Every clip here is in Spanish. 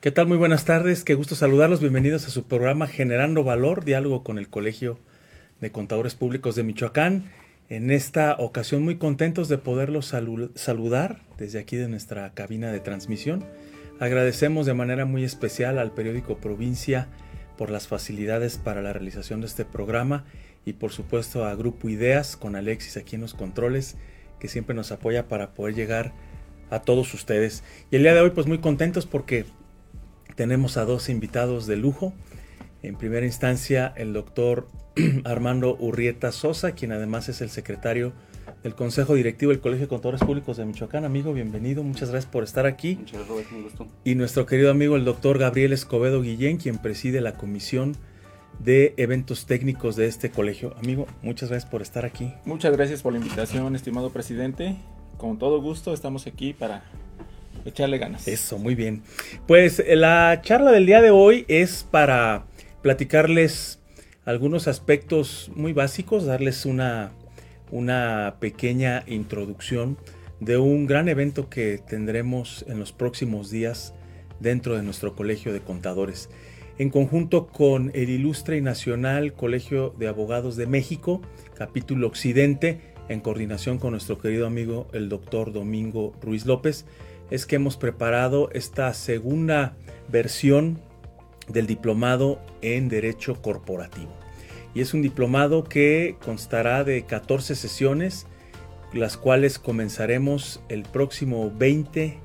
¿Qué tal? Muy buenas tardes, qué gusto saludarlos. Bienvenidos a su programa Generando Valor, diálogo con el Colegio de Contadores Públicos de Michoacán. En esta ocasión muy contentos de poderlos saludar desde aquí de nuestra cabina de transmisión. Agradecemos de manera muy especial al periódico Provincia por las facilidades para la realización de este programa y por supuesto a Grupo Ideas con Alexis aquí en los controles que siempre nos apoya para poder llegar a todos ustedes. Y el día de hoy pues muy contentos porque tenemos a dos invitados de lujo. En primera instancia, el doctor Armando Urrieta Sosa, quien además es el secretario del Consejo Directivo del Colegio de Contadores Públicos de Michoacán. Amigo, bienvenido, muchas gracias por estar aquí. Muchas gracias, Roberto, un gusto. Y nuestro querido amigo, el doctor Gabriel Escobedo Guillén, quien preside la Comisión de Eventos Técnicos de este colegio. Amigo, muchas gracias por estar aquí. Muchas gracias por la invitación, estimado presidente. Con todo gusto estamos aquí para echarle ganas. Eso, muy bien. Pues eh, la charla del día de hoy es para platicarles algunos aspectos muy básicos, darles una, una pequeña introducción de un gran evento que tendremos en los próximos días dentro de nuestro Colegio de Contadores. En conjunto con el Ilustre y Nacional Colegio de Abogados de México, capítulo Occidente, en coordinación con nuestro querido amigo el doctor Domingo Ruiz López, es que hemos preparado esta segunda versión del diplomado en Derecho Corporativo. Y es un diplomado que constará de 14 sesiones, las cuales comenzaremos el próximo 20,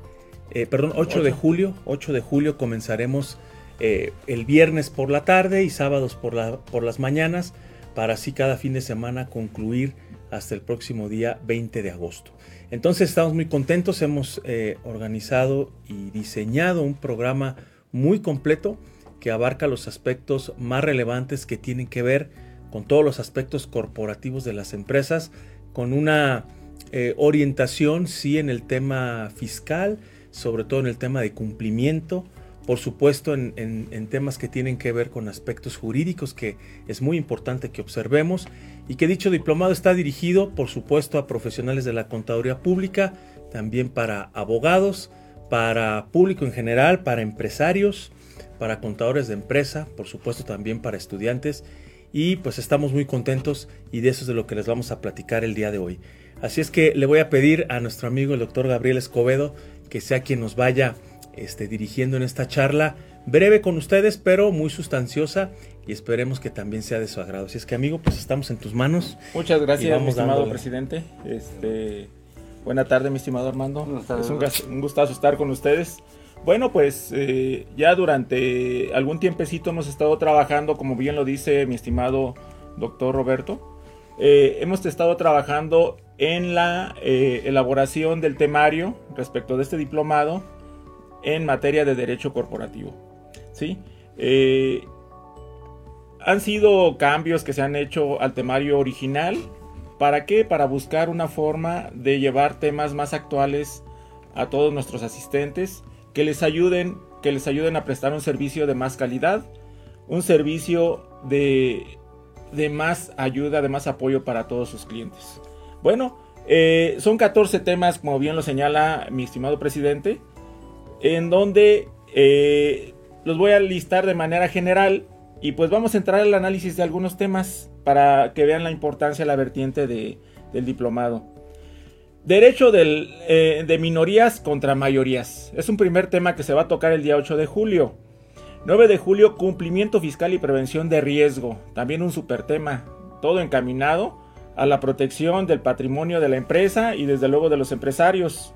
eh, perdón, 8 de julio. 8 de julio comenzaremos eh, el viernes por la tarde y sábados por, la, por las mañanas, para así cada fin de semana concluir hasta el próximo día 20 de agosto. Entonces estamos muy contentos, hemos eh, organizado y diseñado un programa muy completo que abarca los aspectos más relevantes que tienen que ver con todos los aspectos corporativos de las empresas, con una eh, orientación, sí, en el tema fiscal, sobre todo en el tema de cumplimiento, por supuesto en, en, temas que tienen que ver con aspectos jurídicos que es muy importante que observemos y que dicho diplomado está dirigido por supuesto a profesionales de la contaduría pública, también para abogados, para público en general, para empresarios, para contadores de empresa, por supuesto también para estudiantes y pues estamos muy contentos y de eso es de lo que les vamos a platicar el día de hoy. Así es que le voy a pedir a nuestro amigo el doctor Gabriel Escobedo que sea quien nos vaya este, dirigiendo en esta charla breve con ustedes, pero muy sustanciosa y esperemos que también sea de su agrado. Así es que amigo, pues estamos en tus manos. Muchas gracias, mi estimado presidente. Este, buena tarde, mi estimado Armando. Es un, un, gustazo estar con ustedes. Bueno, pues eh, ya durante algún tiempecito hemos estado trabajando, como bien lo dice mi estimado doctor Roberto. Eh, hemos estado trabajando en la eh, elaboración del temario respecto de este diplomado en materia de derecho corporativo. Eh, han sido cambios que se han hecho al temario original. ¿Para qué? Para buscar una forma de llevar temas más actuales a todos nuestros asistentes que les ayuden, que les ayuden a prestar un servicio de más calidad, un servicio de, de más ayuda, de más apoyo para todos sus clientes. Bueno, eh, son 14 temas, como bien lo señala mi estimado presidente, en donde eh, los voy a listar de manera general y pues vamos a entrar al análisis de algunos temas para que vean la importancia de la vertiente del diplomado. Derecho eh, de minorías contra mayorías. Es un primer tema que se va a tocar el día 8 de julio. 9 de julio, cumplimiento fiscal y prevención de riesgo. También un super tema. Todo encaminado a la protección del patrimonio de la empresa y desde luego de los empresarios.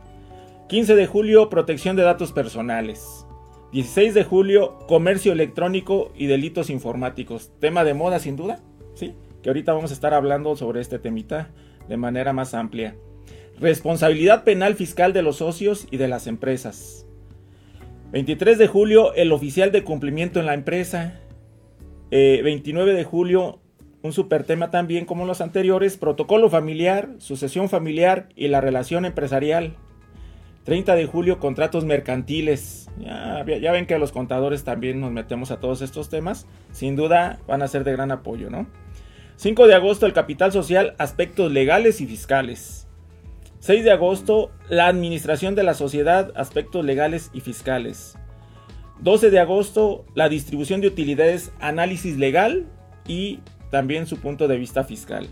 15 de julio, protección de datos personales. 16 de julio, comercio electrónico y delitos informáticos. Tema de moda sin duda, ¿sí? Que ahorita vamos a estar hablando sobre este temita de manera más amplia. Responsabilidad penal fiscal de los socios y de las empresas. 23 de julio, el oficial de cumplimiento en la empresa. 29 eh, de julio, un super tema también como los anteriores, protocolo familiar, sucesión familiar y la relación empresarial. 30 de julio, contratos mercantiles. Ya, ven que los contadores también nos metemos a todos estos temas. Sin duda van a ser de gran apoyo, ¿no? 5 de agosto, el capital social, aspectos legales y fiscales. 6 de agosto, la administración de la sociedad, aspectos legales y fiscales. 12 de agosto, la distribución de utilidades, análisis legal y también su punto de vista fiscal.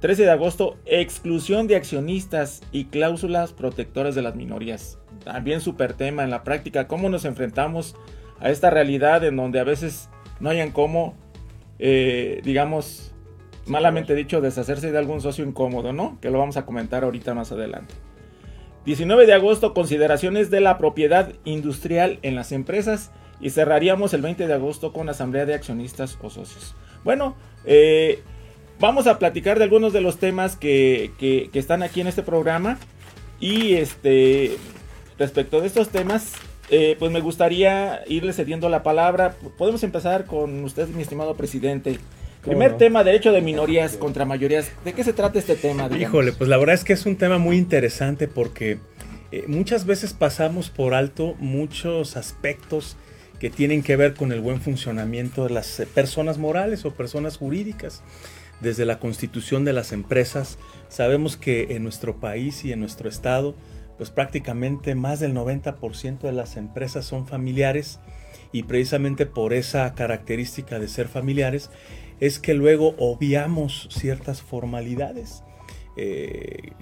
13 de agosto, exclusión de accionistas y cláusulas protectoras de las minorías. También super tema en la práctica, cómo nos enfrentamos a esta realidad en donde a veces no hayan cómo, eh, digamos, malamente dicho, deshacerse de algún socio incómodo, ¿no? Que lo vamos a comentar ahorita más adelante. 19 de agosto, consideraciones de la propiedad industrial en las empresas y cerraríamos el 20 de agosto con asamblea de accionistas o socios. Bueno, eh, vamos a platicar de algunos de los temas que, que, están aquí en este programa y este respecto de estos temas, eh, pues me gustaría irle cediendo la palabra. Podemos empezar con usted, mi estimado presidente. Primer tema, derecho de minorías contra mayorías. ¿De qué se trata este tema? Híjole, pues la verdad es que es un tema muy interesante porque eh, muchas veces pasamos por alto muchos aspectos que tienen que ver con el buen funcionamiento de las eh, personas morales o personas jurídicas. Desde la constitución de las empresas, sabemos que en nuestro país y en nuestro estado, pues prácticamente más del 90% de las empresas son familiares y precisamente por esa característica de ser familiares es que luego obviamos ciertas formalidades. Eh,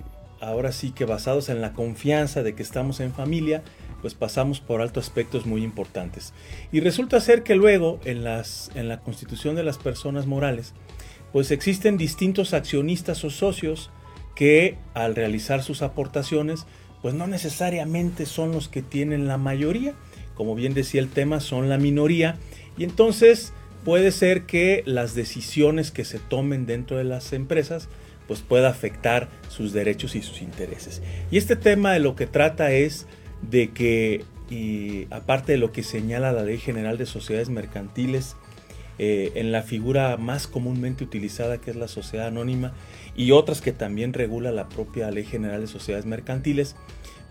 ahora sí que basados en la confianza de que estamos en familia, pues pasamos por alto aspectos muy importantes. Y resulta ser que luego en, las, en la constitución de las personas morales, pues existen distintos accionistas o socios que al realizar sus aportaciones, pues no necesariamente son los que tienen la mayoría, como bien decía el tema, son la minoría, y entonces puede ser que las decisiones que se tomen dentro de las empresas pues pueda afectar sus derechos y sus intereses. Y este tema de lo que trata es de que, aparte de lo que señala la Ley General de Sociedades Mercantiles, eh, en la figura más comúnmente utilizada que es la sociedad anónima y otras que también regula la propia Ley General de Sociedades Mercantiles,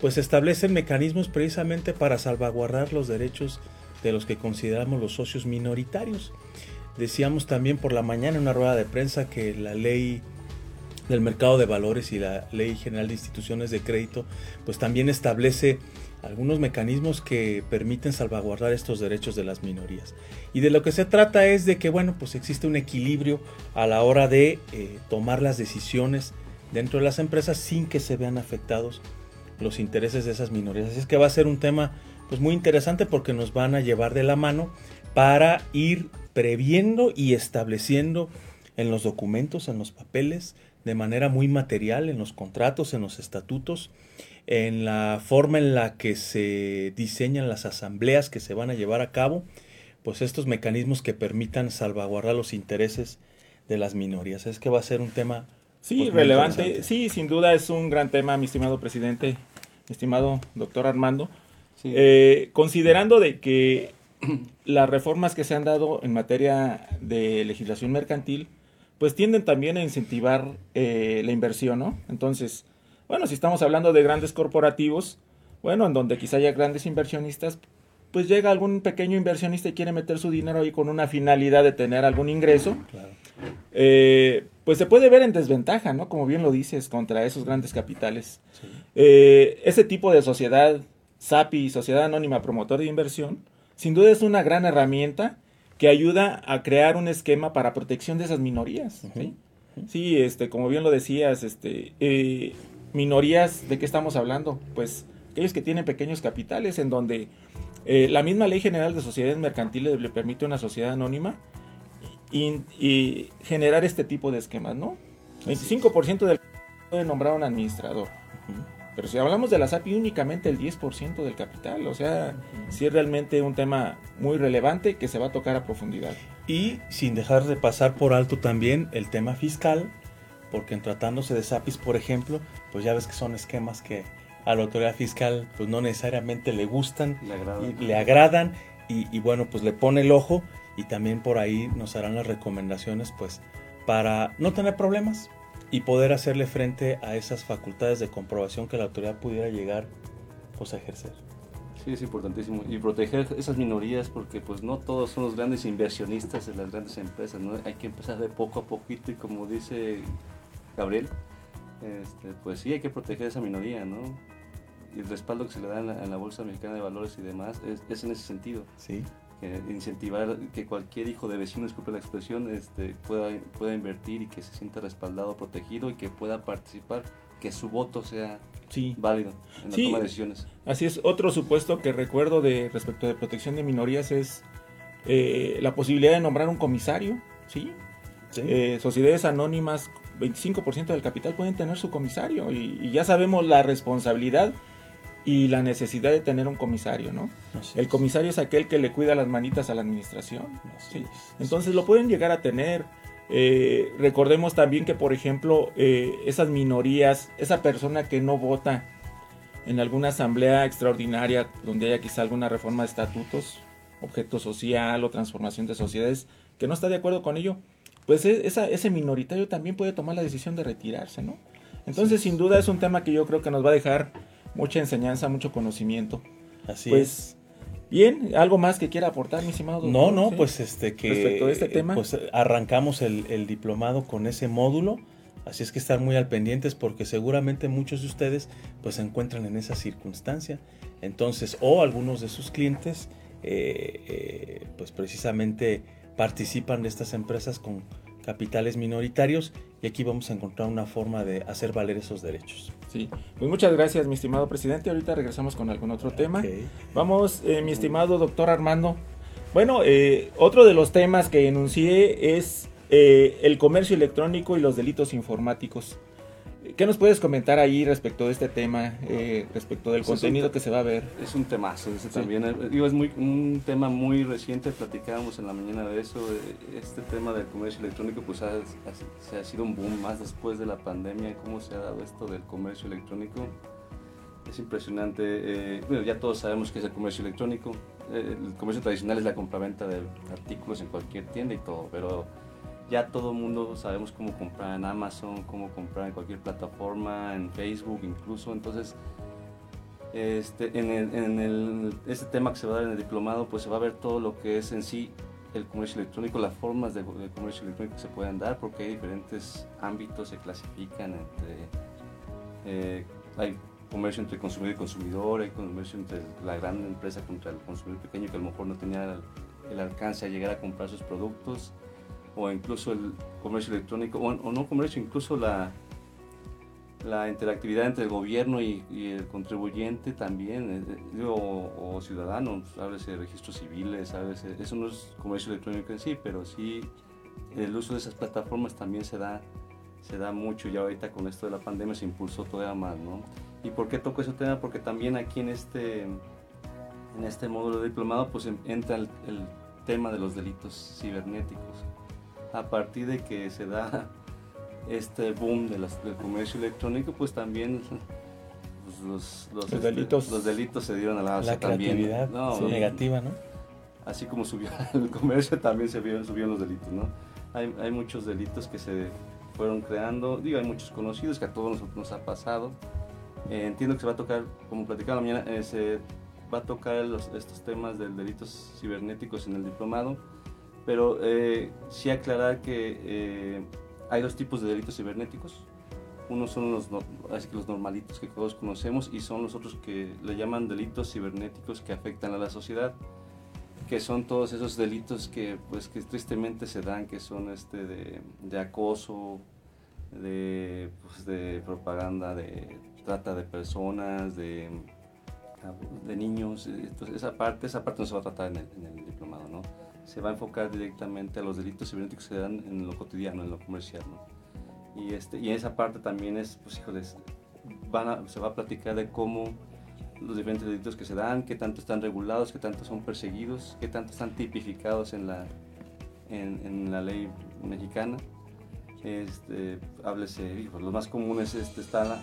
pues establecen mecanismos precisamente para salvaguardar los derechos de los que consideramos los socios minoritarios. Decíamos también por la mañana en una rueda de prensa que la ley del mercado de valores y la ley general de instituciones de crédito pues también establece algunos mecanismos que permiten salvaguardar estos derechos de las minorías. Y de lo que se trata es de que, bueno, pues existe un equilibrio a la hora de eh, tomar las decisiones dentro de las empresas sin que se vean afectados los intereses de esas minorías. Así es que va a ser un tema pues muy interesante porque nos van a llevar de la mano para ir previendo y estableciendo en los documentos, en los papeles, de manera muy material, en los contratos, en los estatutos, en la forma en la que se diseñan las asambleas que se van a llevar a cabo, pues estos mecanismos que permitan salvaguardar los intereses de las minorías. Es que va a ser un tema... Sí, pues, relevante. Sí, sin duda es un gran tema, mi estimado presidente, mi estimado doctor Armando. Eh, considerando de que las reformas que se han dado en materia de legislación mercantil, pues tienden también a incentivar eh, la inversión, ¿no? Entonces, bueno, si estamos hablando de grandes corporativos, bueno, en donde quizá haya grandes inversionistas, pues llega algún pequeño inversionista y quiere meter su dinero ahí con una finalidad de tener algún ingreso, eh, pues se puede ver en desventaja, ¿no? Como bien lo dices, contra esos grandes capitales. ese tipo de sociedad SAPI, Sociedad Anónima Promotor de Inversión, sin duda es una gran herramienta que ayuda a crear un esquema para protección de esas minorías. ¿sí? este, como bien lo decías, este, eh, minorías, ¿de qué estamos hablando? Pues aquellos que tienen pequeños capitales, en donde eh, la misma Ley General de Sociedades Mercantiles le permite a una sociedad anónima y, generar este tipo de esquemas, ¿no? 25% del puede nombrar un administrador. Pero si hablamos de la SAPI, únicamente el 10% del capital. O sea, sí es realmente un tema muy relevante que se va a tocar a profundidad. Y sin dejar de pasar por alto también el tema fiscal, porque en tratándose de SAPIs, por ejemplo, pues ya ves que son esquemas que a la autoridad fiscal pues no necesariamente le gustan, le agradan, y, le agradan y, y bueno, pues le pone el ojo y también por ahí nos harán las recomendaciones pues para no tener problemas, y poder hacerle frente a esas facultades de comprobación que la autoridad pudiera llegar pues, a ejercer. Sí, es importantísimo. Y proteger esas minorías porque pues no todos son los grandes inversionistas de las grandes empresas, ¿no? Hay que empezar de poco a poquito y como dice Gabriel, este, pues sí, hay que proteger esa minoría, ¿no? el respaldo que se le da en la, Bolsa Mexicana de Valores y demás es, en ese sentido. Sí. Incentivar que cualquier hijo de vecino, disculpe la expresión, este, pueda, pueda invertir y que se sienta respaldado, protegido y que pueda participar, que su voto sea válido en la toma de decisiones. Así es, otro supuesto que recuerdo de respecto de protección de minorías es eh, la posibilidad de nombrar un comisario, ¿sí? Eh, sociedades anónimas, 25% del capital pueden tener su comisario y, ya sabemos la responsabilidad y la necesidad de tener un comisario, ¿no? el comisario es aquel que le cuida las manitas a la administración. Entonces lo pueden llegar a tener. Eh, recordemos también que, por ejemplo, esas minorías, esa persona que no vota en alguna asamblea extraordinaria donde haya quizá alguna reforma de estatutos, objeto social o transformación de sociedades, que no está de acuerdo con ello, pues e, esa, ese minoritario también puede tomar la decisión de retirarse, ¿no? Entonces, sin duda es un tema que yo creo que nos va a dejar mucha enseñanza, mucho conocimiento. Así pues, es. Bien, ¿algo más que quiera aportar, mi estimado doctor? No, no, pues este que respecto a este tema, pues arrancamos el, el, diplomado con ese módulo, así es que estar muy al pendientes porque seguramente muchos de ustedes pues se encuentran en esa circunstancia. Entonces, o algunos de sus clientes eh, eh, pues precisamente participan de estas empresas con capitales minoritarios y aquí vamos a encontrar una forma de hacer valer esos derechos. Sí, pues muchas gracias mi estimado presidente. Ahorita regresamos con algún otro tema. Vamos, eh, mi estimado doctor Armando. Bueno, otro de los temas que enuncié es el comercio electrónico y los delitos informáticos. ¿Qué nos puedes comentar ahí respecto de este tema, eh, respecto del pues contenido que se va a ver? Es un temazo ese también. Eh, digo, es muy, un tema muy reciente, platicábamos en la mañana de eso. Eh, este tema del comercio electrónico pues ha, se ha sido un boom más después de la pandemia, cómo se ha dado esto del comercio electrónico. Es impresionante. bueno, ya todos sabemos que es el comercio electrónico. el comercio tradicional es la compraventa de artículos en cualquier tienda y todo, pero ya todo el mundo sabemos cómo comprar en Amazon, cómo comprar en cualquier plataforma, en Facebook incluso. Entonces, este, en, el, este tema que se va a dar en el diplomado, pues se va a ver todo lo que es en sí el comercio electrónico, las formas de, comercio electrónico que se pueden dar, porque hay diferentes ámbitos, se clasifican entre... Eh, hay comercio entre consumidor y consumidor, hay comercio entre la gran empresa contra el consumidor pequeño que a lo mejor no tenía el, el alcance a llegar a comprar sus productos o incluso el comercio electrónico, o, no comercio, incluso la, la interactividad entre el gobierno y, el contribuyente también, eh, o, ciudadanos, háblese de registros civiles, eso no es comercio electrónico en sí, pero sí el uso de esas plataformas también se da, se da mucho y ahorita con esto de la pandemia se impulsó todavía más, ¿no? ¿Y por qué toco ese tema? Porque también aquí en este, en este módulo diplomado pues entra el tema de los delitos cibernéticos a partir de que se da este boom de del comercio electrónico, pues también pues, los, los, este, delitos. los delitos se dieron a la alza también. No, negativa, ¿no? Así como subió el comercio, también se vio, subieron los delitos, ¿no? Hay, hay, muchos delitos que se fueron creando, digo, hay muchos conocidos que a todos nos, nos ha pasado. Eh, entiendo que se va a tocar, como platicaba mañana, eh, se va a tocar los, estos temas de delitos cibernéticos en el diplomado pero eh, sí aclarar que eh, hay dos tipos de delitos cibernéticos. Unos son los, los normalitos que todos conocemos y son los otros que le llaman delitos cibernéticos que afectan a la sociedad, que son todos esos delitos que, pues, que tristemente se dan, que son este de, acoso, de, pues, de propaganda, de trata de personas, de, de niños. Entonces, esa parte, esa parte no se va a tratar en el, en el diplomado, ¿no? Se va a enfocar directamente a los delitos cibernéticos que se dan en lo cotidiano, en lo comercial. ¿no? Y, este, y esa parte también es, pues híjoles, van se va a platicar de cómo los diferentes delitos que se dan, qué tanto están regulados, qué tanto son perseguidos, qué tanto están tipificados en la, en, en la ley mexicana. Este, háblese, los más comunes este, está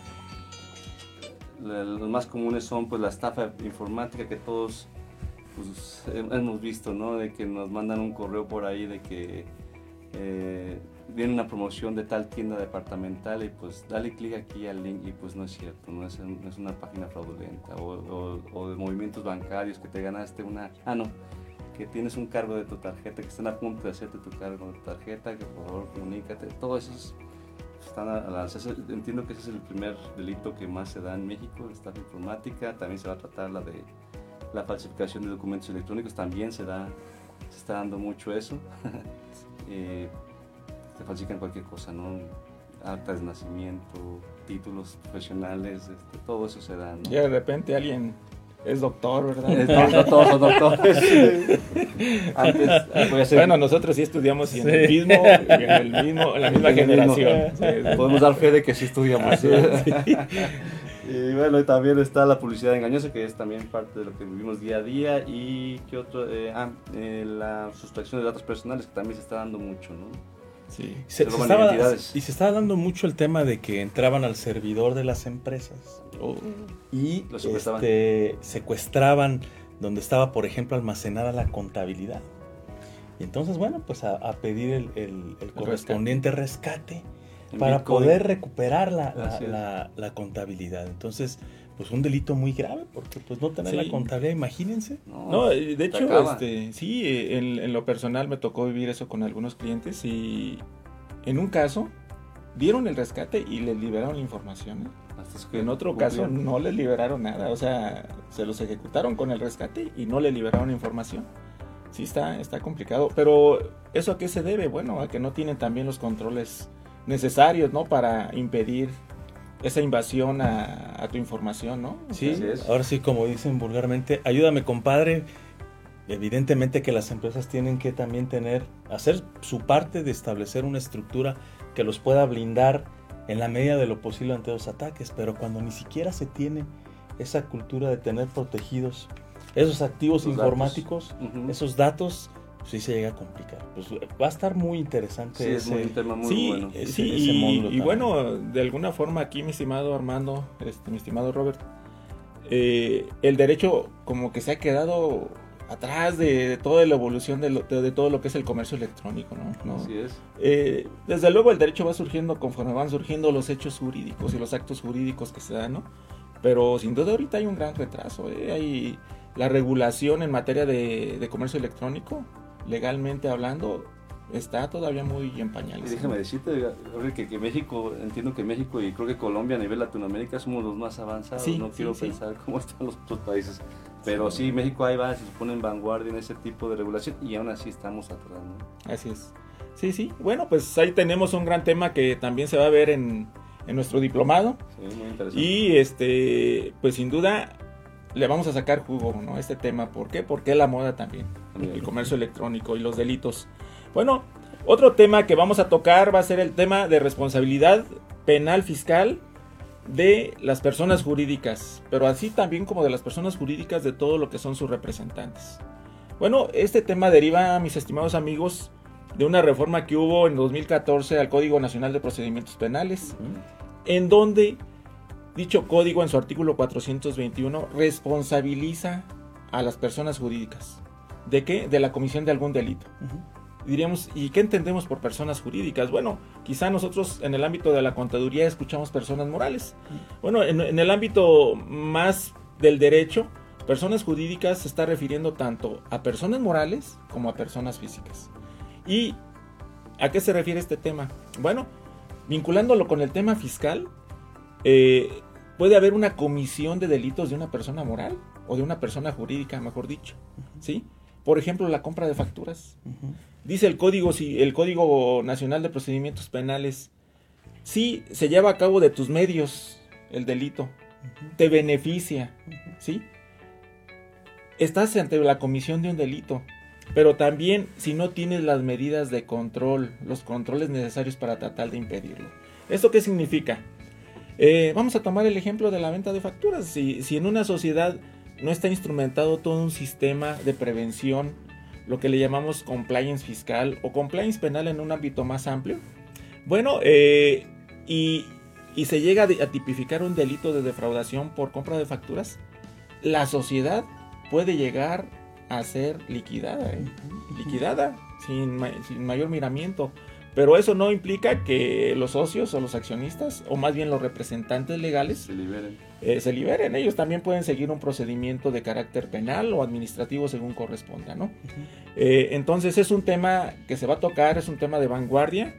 los más comunes son pues la estafa informática que todos pues hemos visto, ¿no? De que nos mandan un correo por ahí de que eh, viene una promoción de tal tienda departamental y pues dale clic aquí al link y pues no es cierto, no es, una página fraudulenta o, de movimientos bancarios que te ganaste una... Ah, no, que tienes un cargo de tu tarjeta, que están a punto de hacerte tu cargo de tu tarjeta, que por favor comunícate, todo eso es están entiendo que ese es el primer delito que más se da en México, estafa informática, también se va a tratar la de la falsificación de documentos electrónicos, también se da, se está dando mucho eso. eh, se falsifican cualquier cosa, ¿no? Actas de nacimiento, títulos profesionales, este, todo eso se da, ¿no? Y de repente alguien es doctor, ¿verdad? Es todos son doctores. Antes, Bueno, nosotros sí estudiamos en, el mismo, en, el mismo, en la misma generación. Podemos dar fe de que sí estudiamos. Y bueno, también está la publicidad engañosa, que es también parte de lo que vivimos día a día. Y qué otro, eh, ah, eh, la sustracción de datos personales, que también se está dando mucho, ¿no? Sí. Se, estaba, y se estaba dando mucho el tema de que entraban al servidor de las empresas oh. y este, secuestraban donde estaba, por ejemplo, almacenada la contabilidad. Y entonces, bueno, pues a, pedir el, correspondiente rescate, para poder recuperar la, la, contabilidad. Entonces, pues un delito muy grave, porque pues no tener la contabilidad, imagínense. No, de hecho, este, sí, en, lo personal me tocó vivir eso con algunos clientes y en un caso dieron el rescate y les liberaron la información. ¿eh? en otro caso no les liberaron nada, o sea, se los ejecutaron con el rescate y no les liberaron información. Sí, está, está complicado, pero ¿eso a qué se debe? Bueno, a que no tienen también los controles necesarios, ¿no? Para impedir esa invasión a, tu información, ¿no? Sí, ahora sí, como dicen vulgarmente, ayúdame compadre. Evidentemente que las empresas tienen que también tener, hacer su parte de establecer una estructura que los pueda blindar en la medida de lo posible ante los ataques, pero cuando ni siquiera se tiene esa cultura de tener protegidos esos activos informáticos, esos datos, sí se llega a complicar. Pues va a estar muy interesante. Sí, es un tema muy bueno. sí, y, bueno, de alguna forma aquí, mi estimado Armando, este, mi estimado Robert, eh, el derecho como que se ha quedado atrás de, toda la evolución de, de, todo lo que es el comercio electrónico, ¿no? Así es. Eh, desde luego el derecho va surgiendo conforme van surgiendo los hechos jurídicos y los actos jurídicos que se dan, ¿no? Pero sin duda ahorita hay un gran retraso, ¿eh? Hay la regulación en materia de comercio electrónico legalmente hablando, está todavía muy en pañales. Y déjame decirte, que, que, México, entiendo que México y creo que Colombia a nivel Latinoamérica somos los más avanzados. no quiero pensar cómo están los otros países. Pero sí, México ahí va, se supone en vanguardia en ese tipo de regulación y aún así estamos atrás. Así es. Sí, sí. Bueno, pues ahí tenemos un gran tema que también se va a ver en, en nuestro diplomado. Sí, muy interesante. Y este, pues sin duda le vamos a sacar jugo, ¿no? Este tema. ¿Por qué? Porque la moda también. El comercio electrónico y los delitos. Bueno, otro tema que vamos a tocar va a ser el tema de responsabilidad penal fiscal de las personas jurídicas, pero así también como de las personas jurídicas de todo lo que son sus representantes. Bueno, este tema deriva, mis estimados amigos, de una reforma que hubo en 2014 al Código Nacional de Procedimientos Penales, en donde Dicho código en su artículo 421 responsabiliza a las personas jurídicas. ¿De qué? De la comisión de algún delito. Diríamos, ¿y qué entendemos por personas jurídicas? Bueno, quizá nosotros en el ámbito de la contaduría escuchamos personas morales. Bueno, en, en el ámbito más del derecho, personas jurídicas se está refiriendo tanto a personas morales como a personas físicas. ¿Y a qué se refiere este tema? Bueno, vinculándolo con el tema fiscal, eh, puede haber una comisión de delitos de una persona moral o de una persona jurídica, mejor dicho. ¿sí? Por ejemplo, la compra de facturas. Dice el código, si el Código Nacional de Procedimientos Penales, si se lleva a cabo de tus medios el delito, te beneficia, ¿sí? Estás ante la comisión de un delito, pero también si no tienes las medidas de control, los controles necesarios para tratar de impedirlo. ¿Esto qué significa? Eh, vamos a tomar el ejemplo de la venta de facturas. Si, si en una sociedad no está instrumentado todo un sistema de prevención, lo que le llamamos compliance fiscal o compliance penal en un ámbito más amplio, bueno, eh, y, y, se llega a tipificar un delito de defraudación por compra de facturas, la sociedad puede llegar a ser liquidada, ¿eh? liquidada sin, sin mayor miramiento. Pero eso no implica que los socios o los accionistas, o más bien los representantes legales, se liberen. Eh, se liberen. Ellos también pueden seguir un procedimiento de carácter penal o administrativo según corresponda, ¿no? Eh, entonces es un tema que se va a tocar, es un tema de vanguardia.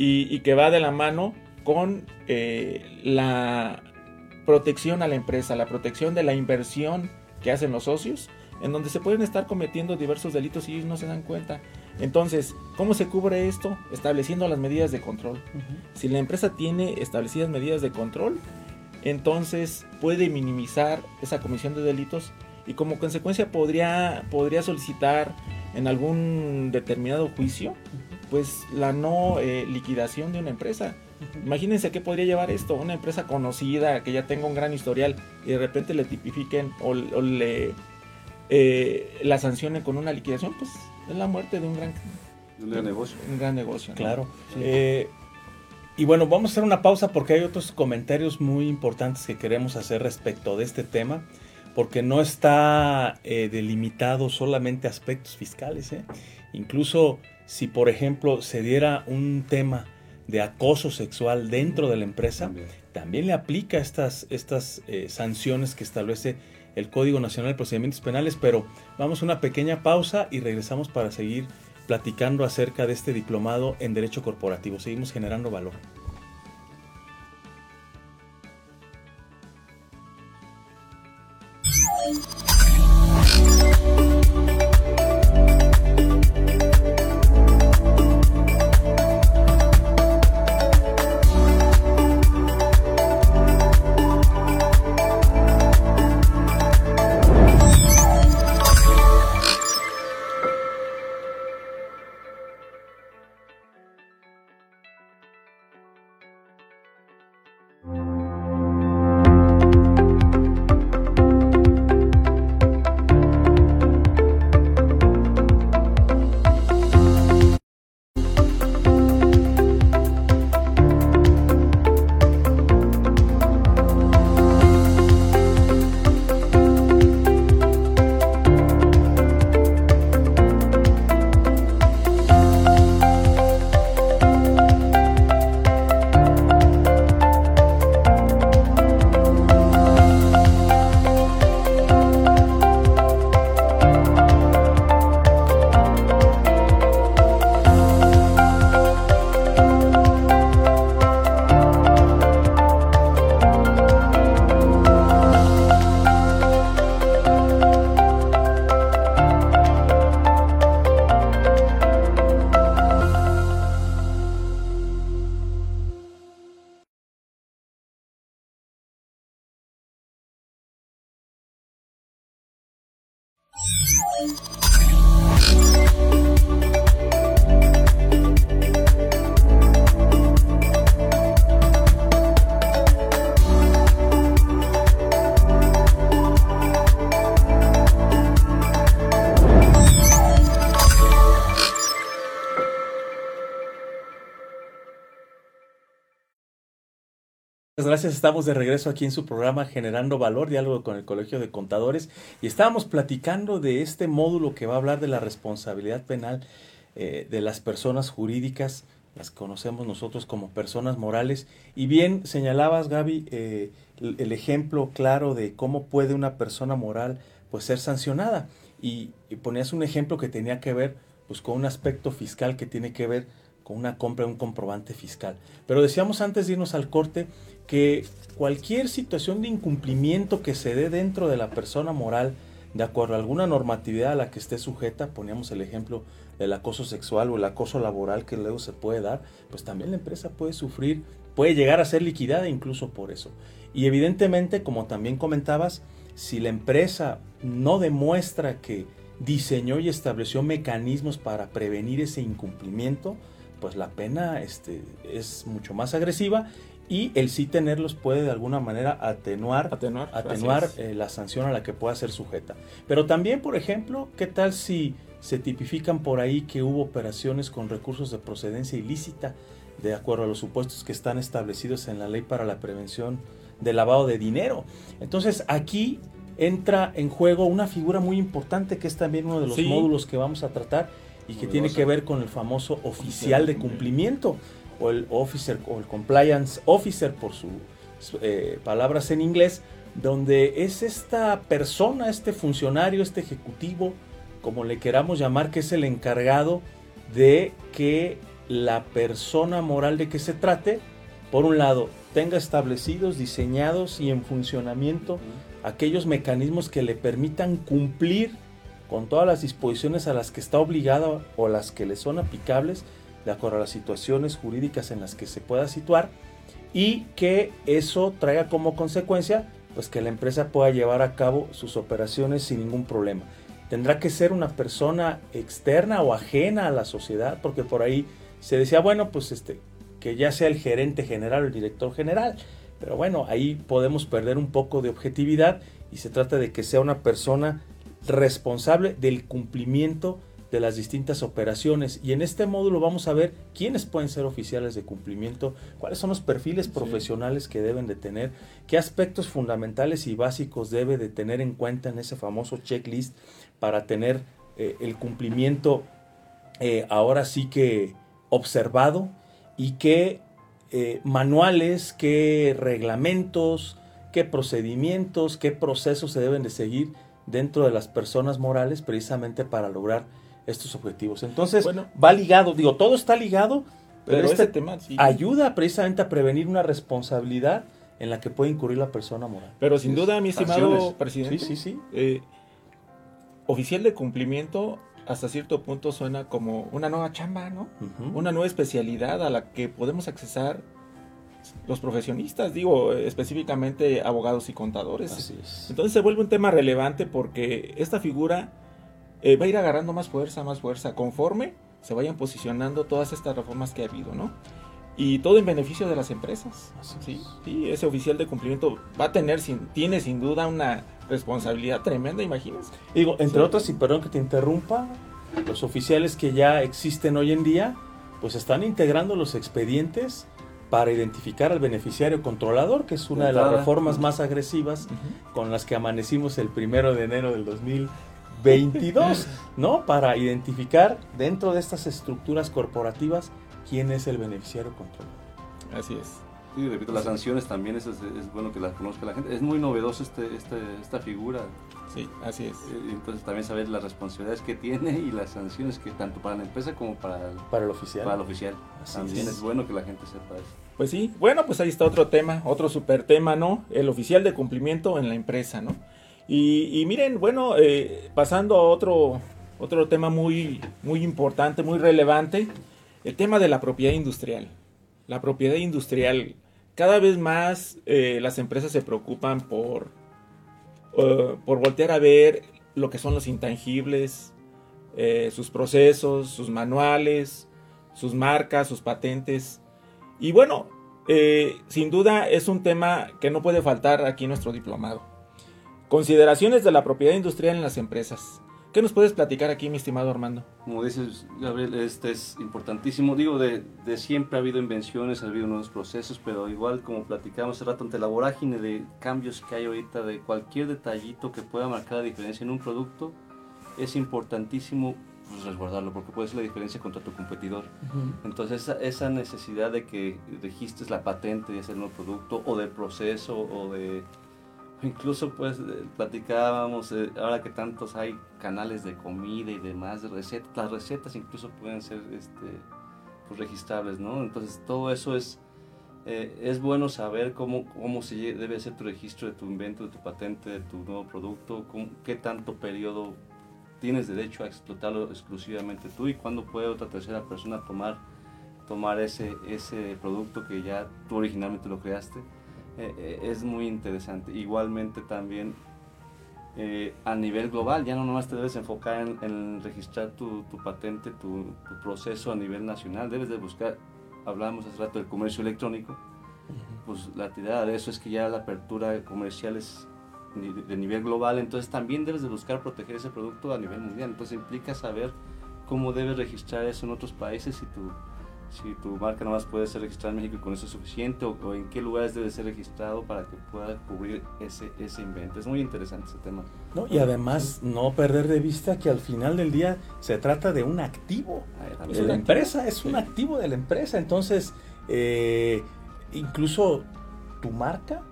y, que va de la mano con eh, la protección a la empresa, la protección de la inversión que hacen los socios, en donde se pueden estar cometiendo diversos delitos y ellos no se dan cuenta. Entonces, ¿cómo se cubre esto? Estableciendo las medidas de control. Si la empresa tiene establecidas medidas de control, entonces puede minimizar esa comisión de delitos y como consecuencia podría, podría solicitar en algún determinado juicio pues la no eh, liquidación de una empresa. Imagínense qué podría llevar esto, una empresa conocida que ya tenga un gran historial y de repente le tipifiquen o, le eh, la sancionen con una liquidación, pues es la muerte de un gran, negocio. Un gran negocio. Claro. Eh, y bueno, vamos a hacer una pausa porque hay otros comentarios muy importantes que queremos hacer respecto de este tema, porque no está delimitado solamente a aspectos fiscales. Incluso si por ejemplo se diera un tema de acoso sexual dentro de la empresa, también, le aplica estas, estas eh, sanciones que establece el Código Nacional de Procedimientos Penales, pero vamos a una pequeña pausa y regresamos para seguir platicando acerca de este diplomado en Derecho Corporativo. Seguimos generando valor. Gracias. Estamos de regreso aquí en su programa Generando Valor, diálogo con el Colegio de Contadores. Y estábamos platicando de este módulo que va a hablar de la responsabilidad penal eh, de las personas jurídicas, las conocemos nosotros como personas morales. Y bien señalabas, Gaby, eh, el, ejemplo claro de cómo puede una persona moral pues, ser sancionada. Y, y ponías un ejemplo que tenía que ver pues, con un aspecto fiscal que tiene que ver con una compra de un comprobante fiscal. Pero decíamos antes de irnos al corte que cualquier situación de incumplimiento que se dé dentro de la persona moral, de acuerdo a alguna normatividad a la que esté sujeta, poníamos el ejemplo del acoso sexual o el acoso laboral que luego se puede dar, pues también la empresa puede sufrir, puede llegar a ser liquidada incluso por eso. Y evidentemente, como también comentabas, si la empresa no demuestra que diseñó y estableció mecanismos para prevenir ese incumplimiento, pues la pena este, es mucho más agresiva y el sí tenerlos puede de alguna manera atenuar, atenuar, atenuar eh, la sanción a la que pueda ser sujeta. Pero también, por ejemplo, ¿qué tal si se tipifican por ahí que hubo operaciones con recursos de procedencia ilícita, de acuerdo a los supuestos que están establecidos en la ley para la prevención del lavado de dinero? Entonces aquí entra en juego una figura muy importante que es también uno de los módulos que vamos a tratar y que tiene que ver con el famoso oficial de cumplimiento o el officer o el compliance officer por sus eh, palabras en inglés, donde es esta persona, este funcionario, este ejecutivo, como le queramos llamar, que es el encargado de que la persona moral de que se trate, por un lado, tenga establecidos, diseñados y en funcionamiento aquellos mecanismos que le permitan cumplir con todas las disposiciones a las que está obligada o las que le son aplicables de acuerdo a las situaciones jurídicas en las que se pueda situar y que eso traiga como consecuencia pues que la empresa pueda llevar a cabo sus operaciones sin ningún problema. Tendrá que ser una persona externa o ajena a la sociedad, porque por ahí se decía, bueno, pues este, que ya sea el gerente general o el director general. Pero bueno, ahí podemos perder un poco de objetividad y se trata de que sea una persona responsable del cumplimiento de las distintas operaciones. Y en este módulo vamos a ver quiénes pueden ser oficiales de cumplimiento, cuáles son los perfiles profesionales que deben de tener, qué aspectos fundamentales y básicos debe de tener en cuenta en ese famoso checklist para tener eh, el cumplimiento eh, ahora sí que observado y qué eh, manuales, qué reglamentos, qué procedimientos, qué procesos se deben de seguir dentro de las personas morales precisamente para lograr estos objetivos. Entonces, va ligado, digo, todo está ligado, pero, este tema ayuda precisamente a prevenir una responsabilidad en la que puede incurrir la persona moral. Pero sin duda, mi estimado presidente, sí, sí, sí. Eh, oficial de cumplimiento hasta cierto punto suena como una nueva chamba, ¿no? Una nueva especialidad a la que podemos accesar los profesionistas, digo específicamente abogados y contadores. Entonces se vuelve un tema relevante porque esta figura eh, va a ir agarrando más fuerza, más fuerza, conforme se vayan posicionando todas estas reformas que ha habido, ¿no? Y todo en beneficio de las empresas. Sí, sí, ese oficial de cumplimiento va a tener, sin, tiene sin duda una responsabilidad tremenda, imagínense. Digo, entre otras, y perdón que te interrumpa, los oficiales que ya existen hoy en día, pues están integrando los expedientes para identificar al beneficiario controlador, que es una de, las reformas más agresivas con las que amanecimos el primero de enero del 2022, ¿no? Para identificar dentro de estas estructuras corporativas quién es el beneficiario controlador. Así es. Sí, repito, las sanciones también, es, es, bueno que las conozca la gente. Es muy novedoso este, este, esta figura. Sí, así es. Eh, entonces también saber las responsabilidades que tiene y las sanciones que tanto para la empresa como para el, para el oficial. Para el oficial. también es. bueno que la gente sepa eso. Pues sí, bueno, pues ahí está otro tema, otro super tema, ¿no? El oficial de cumplimiento en la empresa, ¿no? Y, miren, bueno, eh, pasando a otro, otro tema muy, muy importante, muy relevante, el tema de la propiedad industrial. La propiedad industrial cada vez más eh, las empresas se preocupan por, eh, por voltear a ver lo que son los intangibles, eh, sus procesos, sus manuales, sus marcas, sus patentes. Y bueno, sin duda es un tema que no puede faltar aquí nuestro diplomado. Consideraciones de la propiedad industrial en las empresas. ¿Qué nos puedes platicar aquí, mi estimado Armando? Como dices, Gabriel, este es importantísimo. Digo, de, de, siempre ha habido invenciones, ha habido nuevos procesos, pero igual como platicamos hace rato, ante la vorágine de cambios que hay ahorita, de cualquier detallito que pueda marcar la diferencia en un producto, es importantísimo pues, resguardarlo, porque puede ser la diferencia contra tu competidor. Entonces, esa, esa, necesidad de que registres la patente de ese nuevo producto, o del proceso, o de Incluso pues eh, platicábamos, eh, ahora que tantos hay canales de comida y demás, de recetas, las recetas incluso pueden ser este, pues, registrables, ¿no? Entonces todo eso es, eh, es bueno saber cómo, cómo se debe ser tu registro de tu invento, de tu patente, de tu nuevo producto, qué tanto periodo tienes derecho a explotarlo exclusivamente tú y cuándo puede otra tercera persona tomar, tomar ese, ese producto que ya tú originalmente lo creaste eh, eh, es muy interesante. Igualmente también eh, a nivel global, ya no nomás te debes enfocar en, registrar tu, patente, tu, proceso a nivel nacional, debes de buscar, hablamos hace rato del comercio electrónico, pues la tirada de eso es que ya la apertura comercial es de nivel global, entonces también debes de buscar proteger ese producto a nivel mundial, entonces implica saber cómo debes registrar eso en otros países y tu si tu marca más puede ser registrada en México y con eso es suficiente o, en qué lugares debe ser registrado para que pueda cubrir ese, ese invento. Es muy interesante ese tema. No, y además no perder de vista que al final del día se trata de un activo ah, de la empresa, es un activo de la empresa. Entonces, eh, incluso tu marca,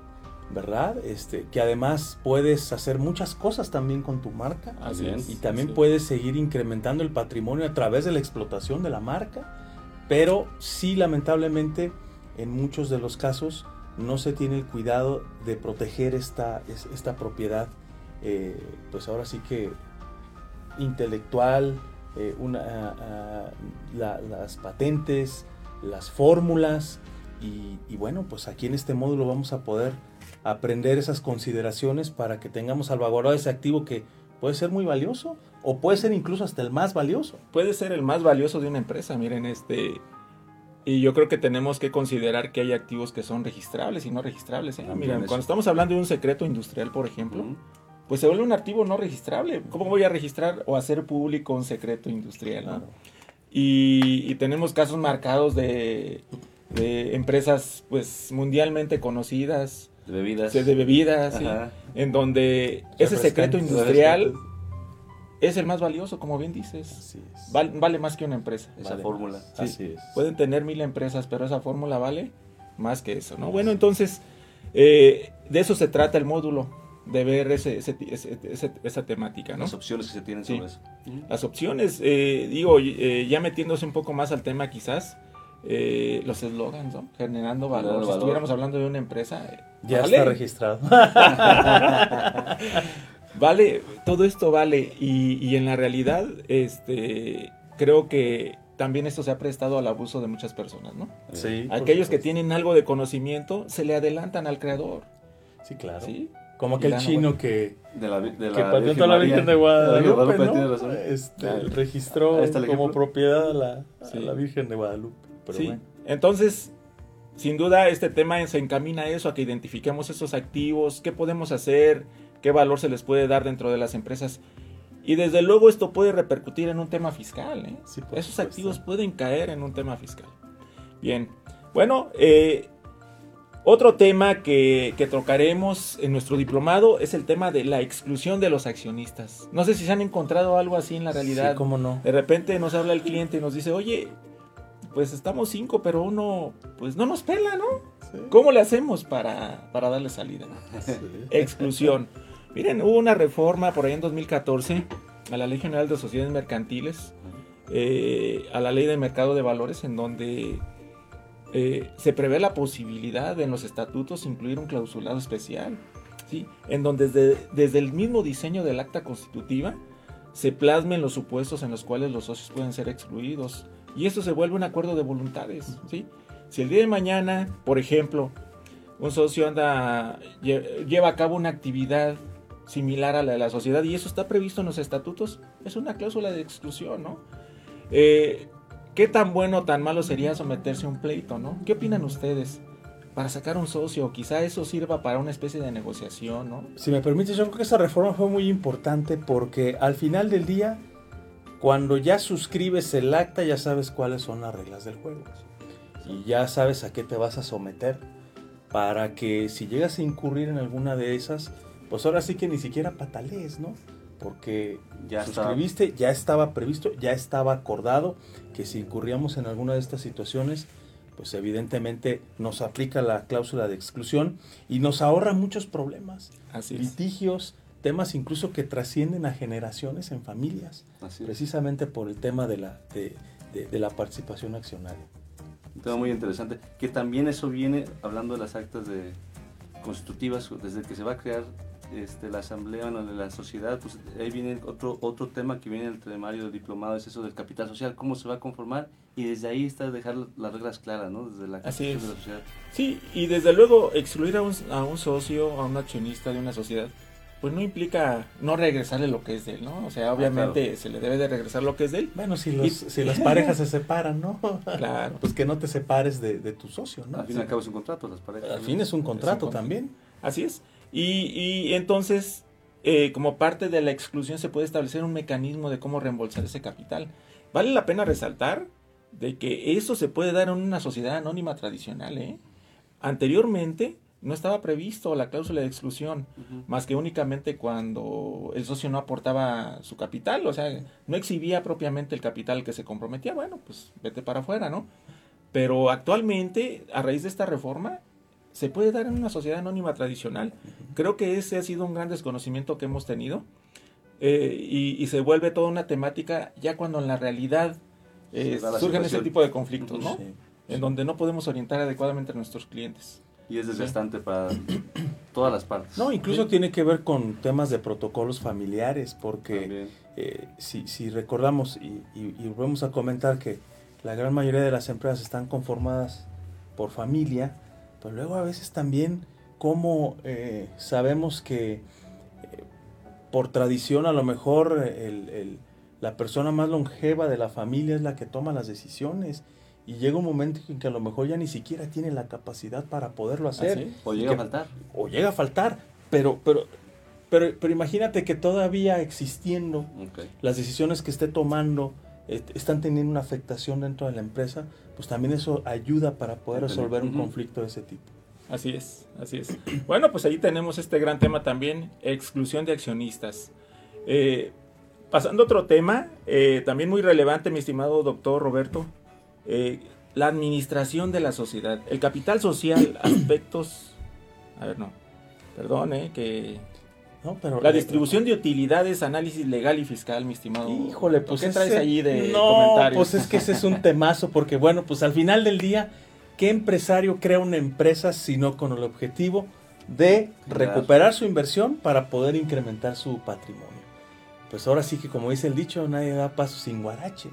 ¿verdad? Este, que además puedes hacer muchas cosas también con tu marca. Así y también puedes seguir incrementando el patrimonio a través de la explotación de la marca pero sí lamentablemente en muchos de los casos no se tiene el cuidado de proteger esta, esta propiedad, eh, pues ahora sí que intelectual, eh, una, las patentes, las fórmulas, y, y, bueno, pues aquí en este módulo vamos a poder aprender esas consideraciones para que tengamos salvaguardado ese activo que puede ser muy valioso o puede ser incluso hasta el más valioso. Puede ser el más valioso de una empresa, miren, este, y yo creo que tenemos que considerar que hay activos que son registrables y no registrables. ¿eh? Miren, cuando estamos hablando de un secreto industrial, por ejemplo, pues se vuelve un activo no registrable. ¿Cómo voy a registrar o hacer público un secreto industrial? Y, tenemos casos marcados de, empresas pues mundialmente conocidas. De bebidas. De, bebidas, en donde ese secreto industrial es el más valioso, como bien dices. Vale, más que una empresa. Esa fórmula. Así es. Pueden tener mil empresas, pero esa fórmula vale más que eso, ¿no? Bueno, entonces, eh, de eso se trata el módulo, de ver ese, esa temática, ¿no? Las opciones que se tienen sobre eso. Las opciones, eh, digo, eh, ya metiéndose un poco más al tema quizás, los eslogans, ¿no? Generando valor. Si estuviéramos hablando de una empresa... ya está registrado. Vale, todo esto vale y, en la realidad, este, creo que también esto se ha prestado al abuso de muchas personas, ¿no? Sí. Aquellos que tienen algo de conocimiento se le adelantan al creador. Sí, claro. ¿Sí? Como aquel chino que, de la, de que patentó la Virgen de Guadalupe, ¿no? Este, registró como propiedad a la, la, Virgen de Guadalupe. sí, entonces, sin duda este tema se encamina a eso, a que identifiquemos esos activos, qué podemos hacer, qué valor se les puede dar dentro de las empresas. Y desde luego esto puede repercutir en un tema fiscal. ¿eh? Esos activos pueden caer en un tema fiscal. Bien, bueno, eh, otro tema que, que, tocaremos en nuestro diplomado es el tema de la exclusión de los accionistas. No sé si se han encontrado algo así en la realidad. Sí, cómo no. De repente nos habla el cliente y nos dice, oye, pues estamos cinco, pero uno, pues no nos pela, ¿no? ¿Cómo le hacemos para, para darle salida? Exclusión. Miren, hubo una reforma por ahí en 2014 a la Ley General de Sociedades Mercantiles, eh, a la Ley de Mercado de Valores, en donde eh, se prevé la posibilidad de en los estatutos incluir un clausulado especial, ¿sí? en donde desde, el mismo diseño del acta constitutiva se plasmen los supuestos en los cuales los socios pueden ser excluidos. Y esto se vuelve un acuerdo de voluntades. ¿sí? Si el día de mañana, por ejemplo, un socio anda, lleva a cabo una actividad similar a la de la sociedad y eso está previsto en los estatutos, es una cláusula de exclusión, ¿no? Eh, ¿Qué tan bueno o tan malo sería someterse a un pleito, ¿no? ¿Qué opinan ustedes? Para sacar un socio, quizá eso sirva para una especie de negociación, ¿no? Si me permites, yo creo que esa reforma fue muy importante porque al final del día, cuando ya suscribes el acta, ya sabes cuáles son las reglas del juego. Y ya sabes a qué te vas a someter para que si llegas a incurrir en alguna de esas, pues ahora sí que ni siquiera patalees, ¿no? Porque ya suscribiste, ya estaba previsto, ya estaba acordado que si incurríamos en alguna de estas situaciones, pues evidentemente nos aplica la cláusula de exclusión y nos ahorra muchos problemas, litigios, temas incluso que trascienden a generaciones en familias, precisamente por el tema de la, de la participación accionaria. Un tema muy interesante, que también eso viene hablando de las actas de constitutivas, desde que se va a crear este, la asamblea de la sociedad, pues ahí viene otro, otro tema que viene en el temario diplomado, es eso del capital social, cómo se va a conformar y desde ahí está dejar las reglas claras, ¿no? Desde la Así de la sociedad. Sí, y desde luego excluir a un, a un socio, a un accionista de una sociedad, pues no implica no regresarle lo que es de él, ¿no? O sea, ah, obviamente se le debe de regresar lo que es de él. Bueno, si, los, si las parejas se separan, ¿no? Claro. Pues que no te separes de, de tu socio, ¿no? Al fin y al cabo es un contrato, las parejas. Al fin es un contrato también. Así es. Y, entonces, eh, como parte de la exclusión, se puede establecer un mecanismo de cómo reembolsar ese capital. Vale la pena resaltar de que eso se puede dar en una sociedad anónima tradicional. ¿eh? Anteriormente no estaba previsto la cláusula de exclusión, más que únicamente cuando el socio no aportaba su capital, o sea, no exhibía propiamente el capital que se comprometía, bueno, pues vete para afuera, ¿no? Pero actualmente, a raíz de esta reforma, se puede dar en una sociedad anónima tradicional. Creo que ese ha sido un gran desconocimiento que hemos tenido eh, y, se vuelve toda una temática ya cuando en la realidad eh, surgen ese tipo de conflictos, ¿no? En donde no podemos orientar adecuadamente a nuestros clientes. Y es desgastante para todas las partes. No, incluso tiene que ver con temas de protocolos familiares, porque eh, si, si, recordamos y, y, volvemos a comentar que la gran mayoría de las empresas están conformadas por familia, pero luego a veces también como eh, sabemos que eh, por tradición a lo mejor el, la persona más longeva de la familia es la que toma las decisiones y llega un momento en que a lo mejor ya ni siquiera tiene la capacidad para poderlo hacer. ¿Ah, o llega a faltar. O llega a faltar. Pero, pero, pero, pero imagínate que todavía existiendo las decisiones que esté tomando están teniendo una afectación dentro de la empresa, pues también eso ayuda para poder resolver un conflicto de ese tipo. Así es, así es. Bueno, pues ahí tenemos este gran tema también, exclusión de accionistas. Eh, pasando a otro tema, eh, también muy relevante, mi estimado doctor Roberto, eh, la administración de la sociedad, el capital social, aspectos, a ver, no, perdón, eh, que... No, pero la distribución de utilidades, análisis legal y fiscal, mi estimado. Híjole, pues ¿qué traes allí de no, Pues es que ese es un temazo, porque bueno, pues al final del día, ¿qué empresario crea una empresa sino con el objetivo de recuperar su inversión para poder incrementar su patrimonio? Pues ahora sí que como dice el dicho, nadie da paso sin guarache.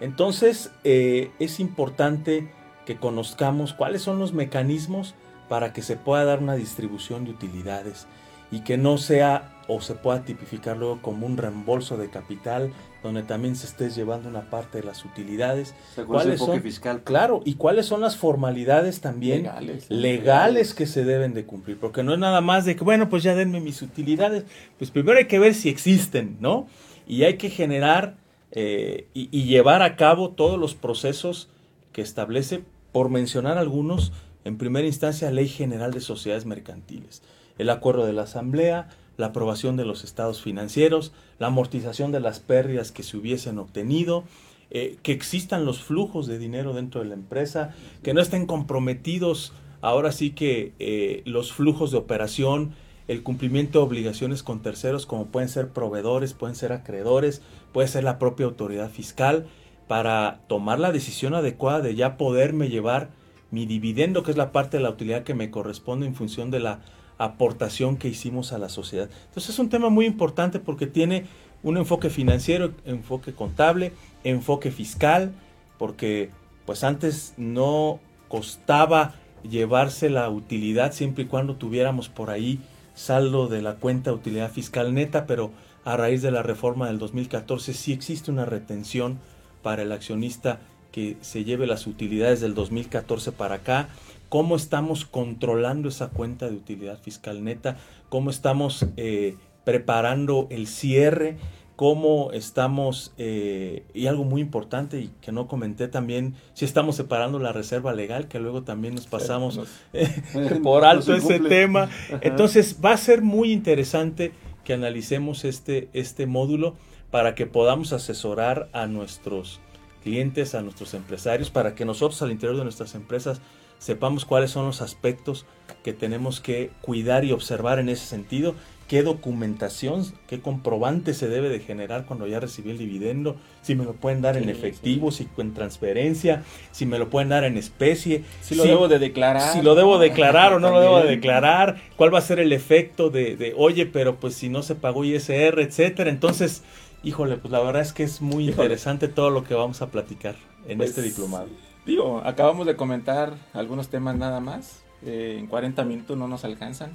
Entonces eh, es importante que conozcamos cuáles son los mecanismos para que se pueda dar una distribución de utilidades y que no sea o se pueda tipificar luego como un reembolso de capital donde también se esté llevando una parte de las utilidades. ¿Cuáles son? Fiscal. Claro, y cuáles son las formalidades también legales, que se deben de cumplir, porque no es nada más de que, bueno, pues ya denme mis utilidades, pues primero hay que ver si existen, ¿no? Y hay que generar eh, y, llevar a cabo todos los procesos que establece, por mencionar algunos, en primera instancia, Ley General de Sociedades Mercantiles, el acuerdo de la Asamblea, la aprobación de los estados financieros, la amortización de las pérdidas que se hubiesen obtenido, eh, que existan los flujos de dinero dentro de la empresa, que no estén comprometidos ahora sí que eh, los flujos de operación, el cumplimiento de obligaciones con terceros como pueden ser proveedores, pueden ser acreedores, puede ser la propia autoridad fiscal, para tomar la decisión adecuada de ya poderme llevar mi dividendo, que es la parte de la utilidad que me corresponde en función de la aportación que hicimos a la sociedad. Entonces es un tema muy importante porque tiene un enfoque financiero, enfoque contable, enfoque fiscal, porque pues antes no costaba llevarse la utilidad siempre y cuando tuviéramos por ahí saldo de la cuenta utilidad fiscal neta, pero a raíz de la reforma del 2014 sí existe una retención para el accionista que se lleve las utilidades del 2014 para acá, cómo estamos controlando esa cuenta de utilidad fiscal neta, cómo estamos eh, preparando el cierre, cómo estamos, eh, y algo muy importante y que no comenté también, si estamos separando la reserva legal, que luego también nos pasamos por alto ese tema. Entonces va a ser muy interesante que analicemos este, este módulo para que podamos asesorar a nuestros clientes, a nuestros empresarios, para que nosotros al interior de nuestras empresas sepamos cuáles son los aspectos que tenemos que cuidar y observar en ese sentido qué documentación, qué comprobante se debe de generar cuando ya recibí el dividendo, si me lo pueden dar en efectivo, si en transferencia, si me lo pueden dar en especie, si lo debo de declarar, si lo debo declarar o no lo debo de declarar, cuál va a ser el efecto de, de, oye, pero pues si no se pagó ISR, etcétera. Entonces, híjole, pues la verdad es que es muy interesante todo lo que vamos a platicar en pues, este diplomado. Digo, acabamos de comentar algunos temas nada más, eh, en 40 minutos no nos alcanzan.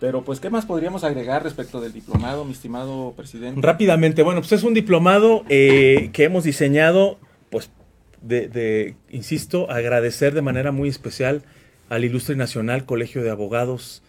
Pero pues, ¿qué más podríamos agregar respecto del diplomado, mi estimado presidente? Rápidamente, bueno, pues es un diplomado eh, que hemos diseñado, pues, de, insisto, agradecer de manera muy especial al Ilustre Nacional Colegio de Abogados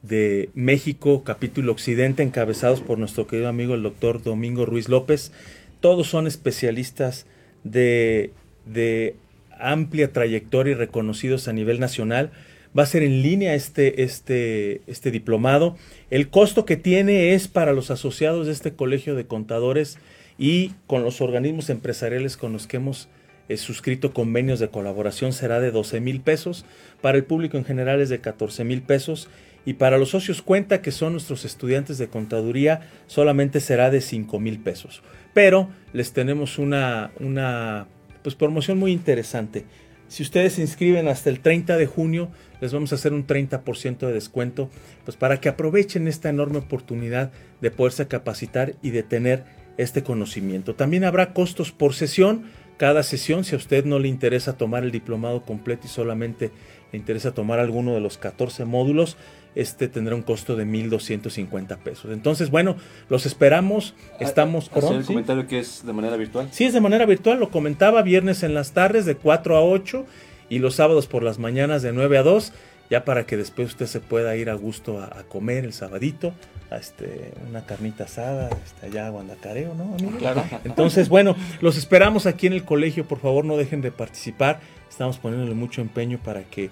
de México, capítulo Occidente, encabezados por nuestro querido amigo el doctor Domingo Ruiz López. Todos son especialistas de, de amplia trayectoria y reconocidos a nivel nacional va a ser en línea este, este, este diplomado. El costo que tiene es para los asociados de este colegio de contadores y con los organismos empresariales con los que hemos eh, suscrito convenios de colaboración será de 12 mil pesos. Para el público en general es de 14 mil pesos. Y para los socios cuenta, que son nuestros estudiantes de contaduría, solamente será de 5 mil pesos. Pero les tenemos una, una pues promoción muy interesante. Si ustedes se inscriben hasta el 30 de junio, les vamos a hacer un 30% de descuento, pues para que aprovechen esta enorme oportunidad de poderse capacitar y de tener este conocimiento. También habrá costos por sesión. Cada sesión, si a usted no le interesa tomar el diplomado completo y solamente le interesa tomar alguno de los 14 módulos, este tendrá un costo de 1.250 pesos. Entonces, bueno, los esperamos. Ah, Estamos... ¿Hacer el comentario que es de manera virtual? Sí, es de manera virtual. Lo comentaba viernes en las tardes de 4 a 8 y los sábados por las mañanas de 9 a 2, ya para que después usted se pueda ir a gusto a, comer el sabadito, a este, una carnita asada, este, allá a Guandacareo, ¿no, amigo? Claro. Entonces, bueno, los esperamos aquí en el colegio. Por favor, no dejen de participar. Estamos poniéndole mucho empeño para que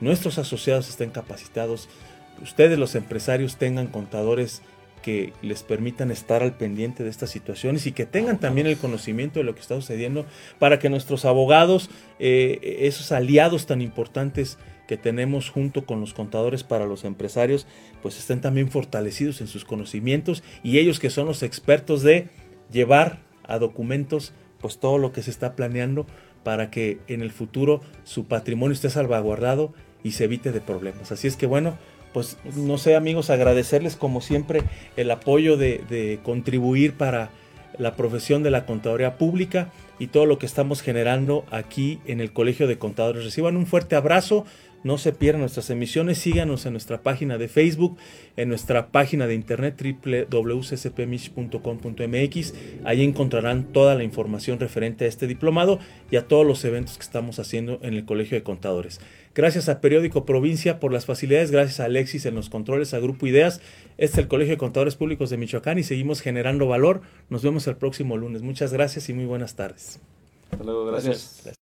nuestros asociados estén capacitados ustedes los empresarios tengan contadores que les permitan estar al pendiente de estas situaciones y que tengan también el conocimiento de lo que está sucediendo para que nuestros abogados, eh, esos aliados tan importantes que tenemos junto con los contadores para los empresarios, pues estén también fortalecidos en sus conocimientos y ellos que son los expertos de llevar a documentos pues todo lo que se está planeando para que en el futuro su patrimonio esté salvaguardado y se evite de problemas. Así es que bueno, pues no sé amigos, agradecerles como siempre el apoyo de, contribuir para la profesión de la contaduría pública y todo lo que estamos generando aquí en el Colegio de Contadores. Reciban un fuerte abrazo, no se pierdan nuestras emisiones, síganos en nuestra página de Facebook, en nuestra página de internet www.ccpmich.com.mx. Ahí encontrarán toda la información referente a este diplomado y a todos los eventos que estamos haciendo en el Colegio de Contadores. Gracias a Periódico Provincia por las facilidades, gracias a Alexis en los controles, a Grupo Ideas. Este es el Colegio de Contadores Públicos de Michoacán y seguimos generando valor. Nos vemos el próximo lunes. Muchas gracias y muy buenas tardes. Hasta luego, gracias.